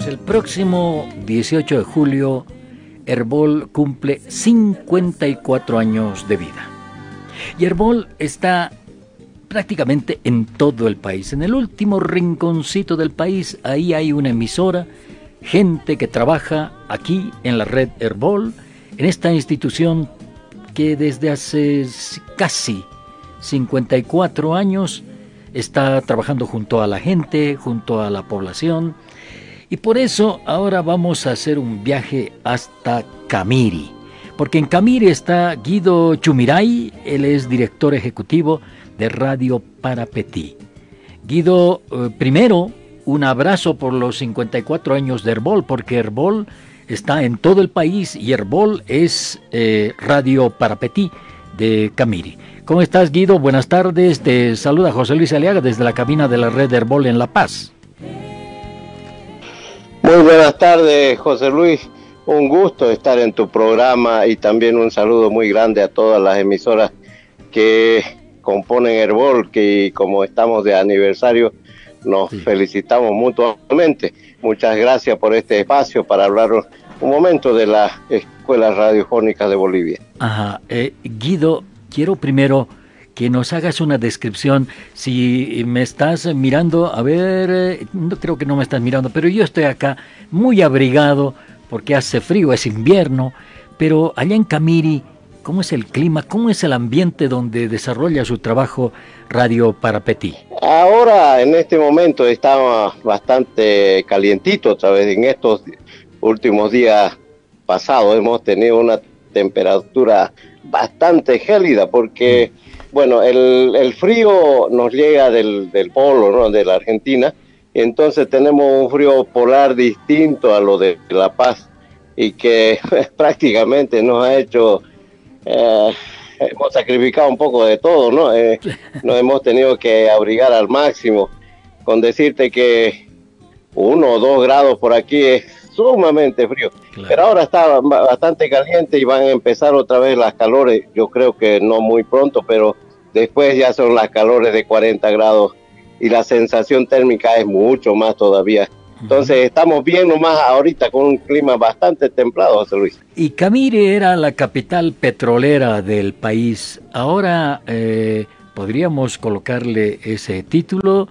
Pues el próximo 18 de julio, Herbol cumple 54 años de vida. Y Herbol está prácticamente en todo el país. En el último rinconcito del país, ahí hay una emisora, gente que trabaja aquí en la red Herbol, en esta institución que desde hace casi 54 años está trabajando junto a la gente, junto a la población. Y por eso ahora vamos a hacer un viaje hasta Camiri. Porque en Camiri está Guido Chumiray, él es director ejecutivo de Radio Parapetí. Guido, eh, primero, un abrazo por los 54 años de Herbol, porque Herbol está en todo el país y Herbol es eh, Radio Parapetí de Camiri. ¿Cómo estás, Guido? Buenas tardes. Te saluda José Luis Aliaga desde la cabina de la red Herbol en La Paz. Muy buenas tardes, José Luis. Un gusto estar en tu programa y también un saludo muy grande a todas las emisoras que componen Herbol, que como estamos de aniversario, nos felicitamos mutuamente. Muchas gracias por este espacio para hablar un momento de las escuelas radiofónicas de Bolivia. Ajá. Eh, Guido, quiero primero que nos hagas una descripción. Si me estás mirando, a ver, eh, no creo que no me estás mirando, pero yo estoy acá muy abrigado porque hace frío, es invierno, pero allá en Camiri, ¿cómo es el clima? ¿Cómo es el ambiente donde desarrolla su trabajo Radio Parapetí? Ahora, en este momento, está bastante calientito, ¿sabes? En estos últimos días pasados hemos tenido una temperatura bastante gélida porque, bueno, el, el frío nos llega del, del polo, ¿no? De la Argentina, entonces tenemos un frío polar distinto a lo de La Paz y que prácticamente nos ha hecho, eh, hemos sacrificado un poco de todo, ¿no? Eh, nos hemos tenido que abrigar al máximo, con decirte que uno o dos grados por aquí es sumamente frío. Pero ahora está bastante caliente y van a empezar otra vez las calores. Yo creo que no muy pronto, pero después ya son las calores de 40 grados y la sensación térmica es mucho más todavía. Entonces estamos bien nomás ahorita con un clima bastante templado, José Luis. Y Camire era la capital petrolera del país. Ahora eh, podríamos colocarle ese título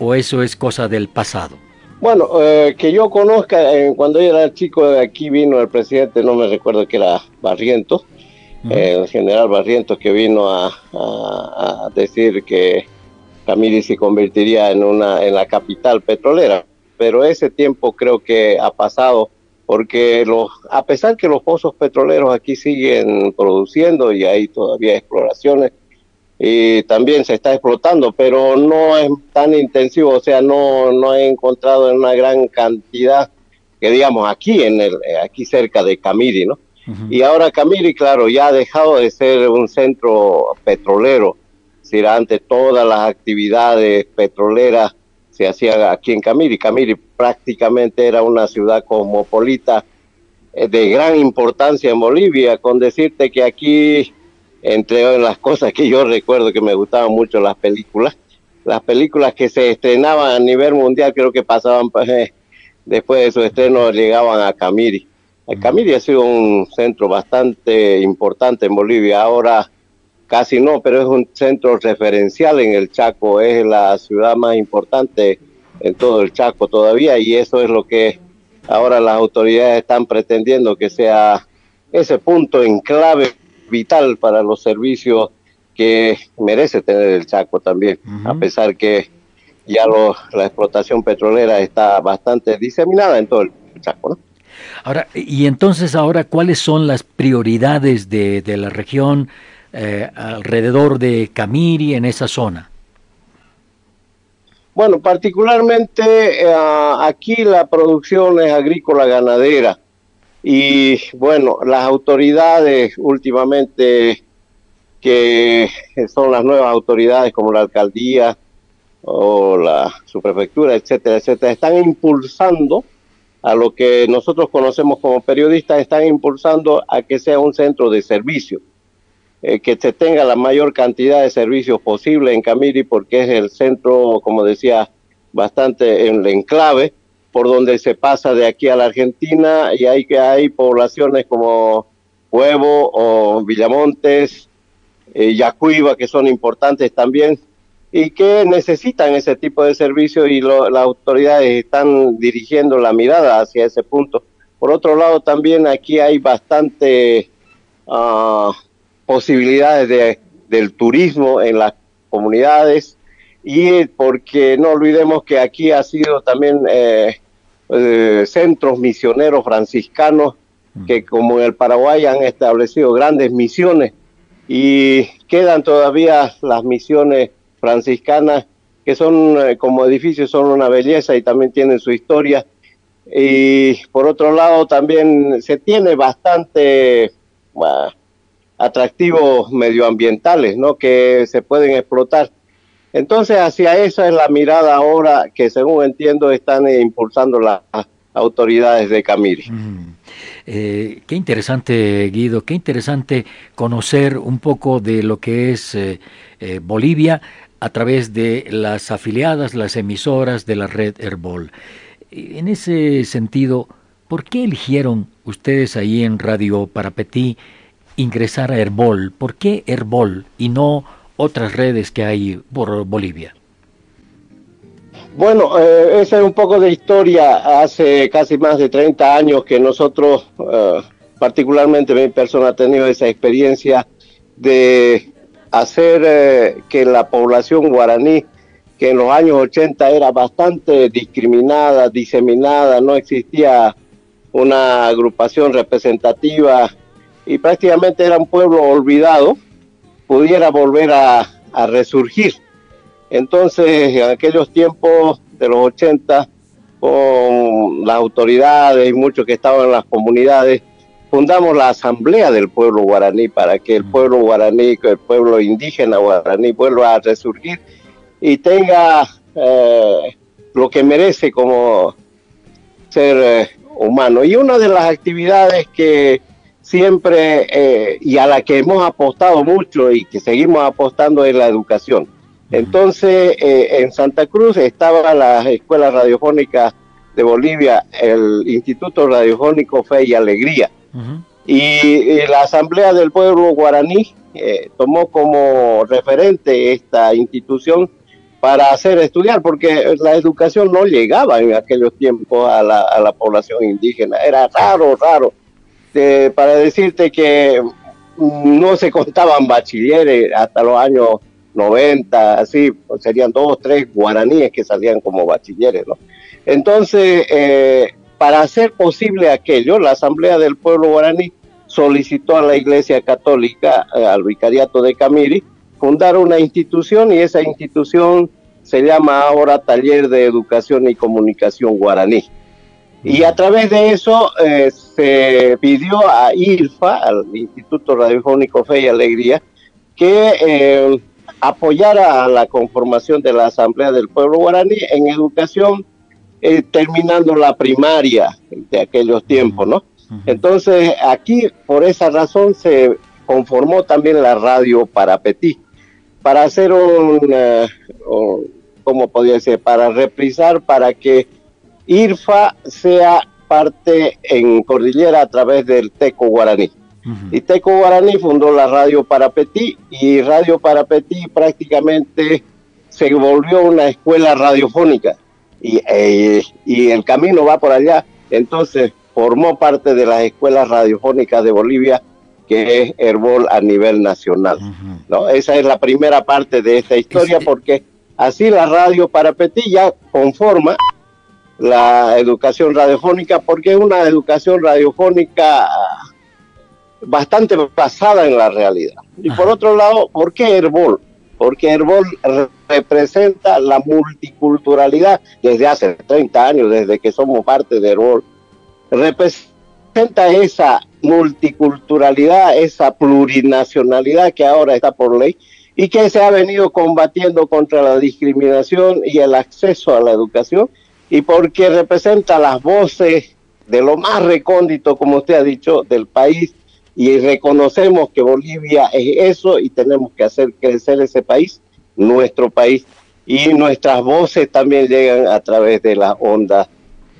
o eso es cosa del pasado. Bueno, eh, que yo conozca, eh, cuando yo era chico, aquí vino el presidente, no me recuerdo que era Barrientos, eh, el general Barrientos, que vino a, decir que Camiri se convertiría en, una, en la capital petrolera. Pero ese tiempo creo que ha pasado, porque los, a pesar que los pozos petroleros aquí siguen produciendo y hay todavía exploraciones, y también se está explotando, pero no es tan intensivo, o sea, no, no he encontrado en una gran cantidad que digamos aquí en el aquí cerca de Camiri, ¿no? Y ahora Camiri, claro, ya ha dejado de ser un centro petrolero, es decir, antes todas las actividades petroleras se hacían aquí en Camiri. Camiri prácticamente era una ciudad cosmopolita eh, de gran importancia en Bolivia, con decirte que aquí entre las cosas que yo recuerdo que me gustaban mucho las películas, las películas que se estrenaban a nivel mundial creo que pasaban pues, eh, después de su estreno llegaban a Camiri. Camiri ha sido un centro bastante importante en Bolivia, ahora casi no, pero es un centro referencial en el Chaco, es la ciudad más importante en todo el Chaco todavía y eso es lo que ahora las autoridades están pretendiendo que sea ese punto en clave vital para los servicios que merece tener el Chaco también, a pesar que ya la explotación petrolera está bastante diseminada en todo el Chaco. Ahora, y entonces ahora, ¿cuáles son las prioridades de, la región eh, alrededor de Camiri en esa zona? Bueno, particularmente eh, aquí la producción es agrícola ganadera y bueno, las autoridades últimamente, que son las nuevas autoridades como la alcaldía o la subprefectura, etcétera, etcétera, están impulsando a lo que nosotros conocemos como periodistas, están impulsando a que sea un centro de servicio, eh, que se tenga la mayor cantidad de servicios posible en Camiri, porque es el centro, como decía, bastante en el enclave, por donde se pasa de aquí a la Argentina y hay que hay poblaciones como Huevo o Villamontes, eh, Yacuiba, que son importantes también y que necesitan ese tipo de servicio y las autoridades están dirigiendo la mirada hacia ese punto. Por otro lado, también aquí hay bastante uh, posibilidades de, del turismo en las comunidades y porque no olvidemos que aquí ha sido también eh, eh, centros misioneros franciscanos que como en el Paraguay han establecido grandes misiones. Y quedan todavía las misiones franciscanas que son eh, como edificios son una belleza y también tienen su historia. Y por otro lado también se tiene bastante atractivos medioambientales no que se pueden explotar entonces hacia esa es la mirada ahora que según entiendo están impulsando las autoridades de Camiri. Eh, qué interesante, Guido, qué interesante conocer un poco de lo que es eh, eh, Bolivia a través de las afiliadas, las emisoras de la red Herbol. En ese sentido, ¿por qué eligieron ustedes ahí en Radio Parapetí ingresar a Herbol? ¿Por qué Herbol y no otras redes que hay por Bolivia? Bueno, eh, esa es un poco de historia. Hace casi más de 30 años que nosotros, eh, particularmente mi persona, ha tenido esa experiencia de hacer eh, que la población guaraní, que en los años 80 era bastante discriminada, diseminada, no existía una agrupación representativa y prácticamente era un pueblo olvidado, pudiera volver a, resurgir. Entonces, en aquellos tiempos de los 80, con las autoridades y muchos que estaban en las comunidades, fundamos la Asamblea del Pueblo Guaraní para que el pueblo guaraní, el pueblo indígena guaraní vuelva a resurgir y tenga eh, lo que merece como ser eh, humano. Y una de las actividades que siempre eh, y a la que hemos apostado mucho y que seguimos apostando es la educación. Entonces, eh, en Santa Cruz estaba la Escuela Radiofónica de Bolivia, el Instituto Radiofónico Fe y Alegría. y, la Asamblea del Pueblo Guaraní eh, tomó como referente esta institución para hacer estudiar, porque la educación no llegaba en aquellos tiempos a la, a la población indígena. Era raro, raro este, para decirte que no se contaban bachilleres hasta los años 90, así, pues serían dos, tres guaraníes que salían como bachilleres, ¿no? Entonces, eh, para hacer posible aquello, la Asamblea del Pueblo Guaraní solicitó a la Iglesia Católica, eh, al Vicariato de Camiri, fundar una institución y esa institución se llama ahora Taller de Educación y Comunicación Guaraní. Y a través de eso eh, se pidió a ILFA, al Instituto Radiofónico Fe y Alegría, que eh, apoyara a la conformación de la Asamblea del Pueblo Guaraní en educación, eh, terminando la primaria de aquellos tiempos, ¿no? Entonces, aquí, por esa razón, se conformó también la radio para Petit, para hacer un, ¿cómo podría decir? Para reprisar, para que IRFA sea parte en Cordillera a través del Teco Guaraní. Y Teco Guaraní fundó la Radio Parapetí y Radio Parapetí prácticamente se volvió una escuela radiofónica y, eh, y el camino va por allá. Entonces formó parte de las escuelas radiofónicas de Bolivia que es Herbol a nivel nacional. ¿no? Esa es la primera parte de esta historia porque así la Radio Parapetí ya conforma la educación radiofónica porque es una educación radiofónica bastante basada en la realidad. Y por otro lado, ¿por qué Herbol? Porque Herbol representa la multiculturalidad desde hace 30 años, desde que somos parte de Herbol. Representa esa multiculturalidad, esa plurinacionalidad que ahora está por ley y que se ha venido combatiendo contra la discriminación y el acceso a la educación y porque representa las voces de lo más recóndito, como usted ha dicho, del país y reconocemos que Bolivia es eso y tenemos que hacer crecer ese país, nuestro país, y nuestras voces también llegan a través de las ondas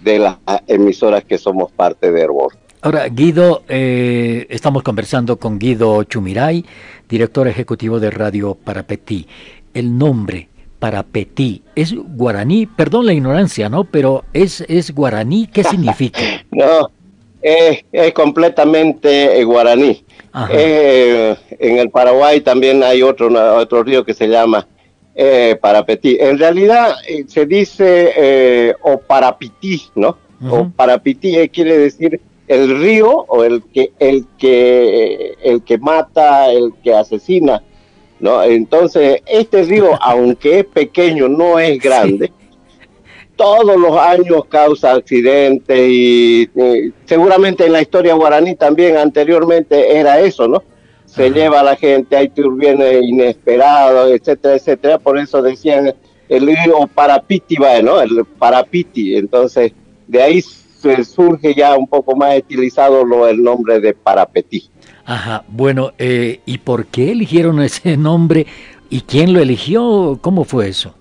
de las emisoras que somos parte de Herbol. Ahora, Guido, eh, estamos conversando con Guido Chumiray, director ejecutivo de Radio Parapetí. El nombre Parapetí es guaraní, perdón la ignorancia, ¿no? Pero es, es guaraní, ¿qué significa? no, es, completamente eh, guaraní. Eh, en el Paraguay también hay otro, otro río que se llama eh, Parapetí. En realidad se dice o Parapití, ¿no? O Parapití quiere decir el río o el que el que el que mata, el que asesina, ¿no? Entonces, este río, aunque es pequeño, no es grande. Todos los años causa accidentes y, seguramente en la historia guaraní también anteriormente era eso, ¿no? Se lleva a la gente, hay turbines inesperados, etcétera, etcétera. Por eso decían el río Parapiti, ¿no? El Parapiti. Entonces, de ahí se surge ya un poco más estilizado lo, el nombre de Parapetí. Ajá, bueno, eh, ¿y por qué eligieron ese nombre? ¿Y quién lo eligió? ¿Cómo fue eso?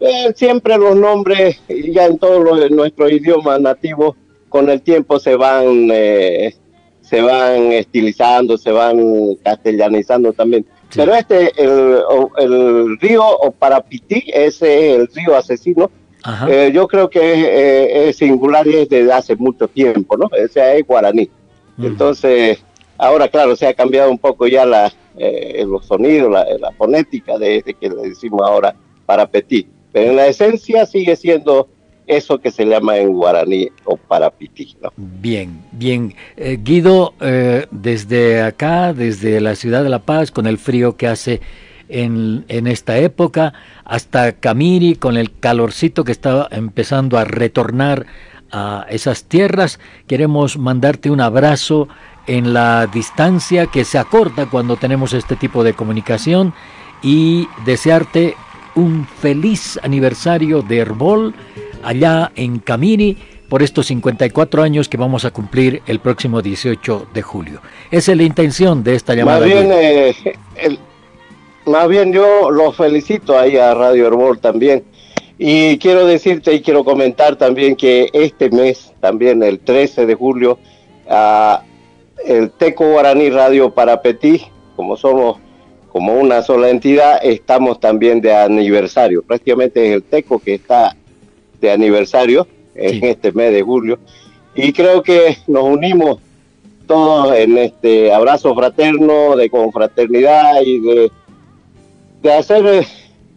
Eh, siempre los nombres, ya en todos nuestros idiomas nativos, con el tiempo se van, eh, se van estilizando, se van castellanizando también. Pero este, el, el río o Parapití, ese es el río asesino, eh, yo creo que eh, es singular y es desde hace mucho tiempo, ¿no? O sea, es guaraní. Entonces, ahora, claro, se ha cambiado un poco ya la, eh, los sonidos, la, fonética de, este que le decimos ahora para petit. Pero en la esencia sigue siendo eso que se llama en guaraní o parapití. ¿no? Bien, bien. Guido, desde acá, desde la ciudad de La Paz, con el frío que hace en, en esta época, hasta Camiri con el calorcito que está empezando a retornar a esas tierras. Queremos mandarte un abrazo en la distancia que se acorta cuando tenemos este tipo de comunicación y desearte un feliz aniversario de Herbol allá en Camiri por estos 54 años que vamos a cumplir el próximo 18 de julio. Esa es la intención de esta llamada. Más bien, eh, el, más bien yo los felicito ahí a Radio Herbol también. Y quiero decirte y quiero comentar también que este mes, también el 13 de julio, el Teco Guaraní Radio Parapetí, como somos como una sola entidad, estamos también de aniversario. Prácticamente es el Teco que está de aniversario en este mes de julio. Y creo que nos unimos todos en este abrazo fraterno, de confraternidad y de de hacer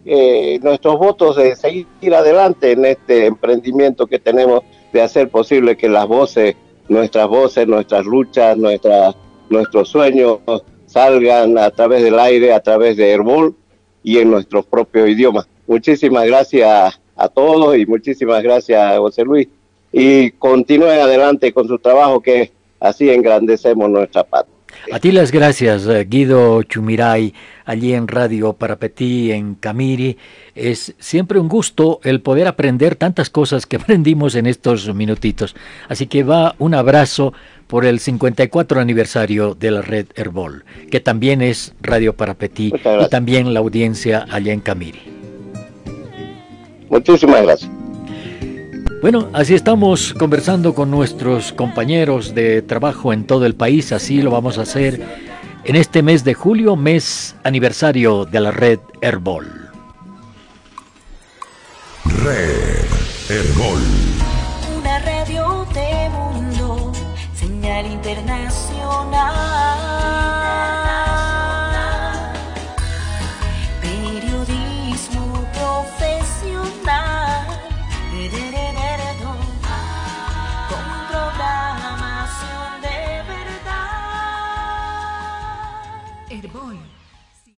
eh, nuestros votos de seguir adelante en este emprendimiento que tenemos de hacer posible que las voces, nuestras voces, nuestras luchas, nuestras, nuestros sueños salgan a través del aire, a través de Herbol y en nuestro propio idioma. Muchísimas gracias a todos y muchísimas gracias a José Luis. Y continúen adelante con su trabajo que así engrandecemos nuestra patria. A ti las gracias, eh, Guido Chumiray, allí en Radio Parapetí, en Camiri. Es siempre un gusto el poder aprender tantas cosas que aprendimos en estos minutitos. Así que va un abrazo por el 54 aniversario de la red Herbol, que también es Radio Parapetí y también la audiencia allá en Camiri. Muchísimas gracias. Bueno, así estamos conversando con nuestros compañeros de trabajo en todo el país, así lo vamos a hacer en este mes de julio, mes aniversario de la red Herbol. Red Herbol. Una radio de mundo, señal internacional.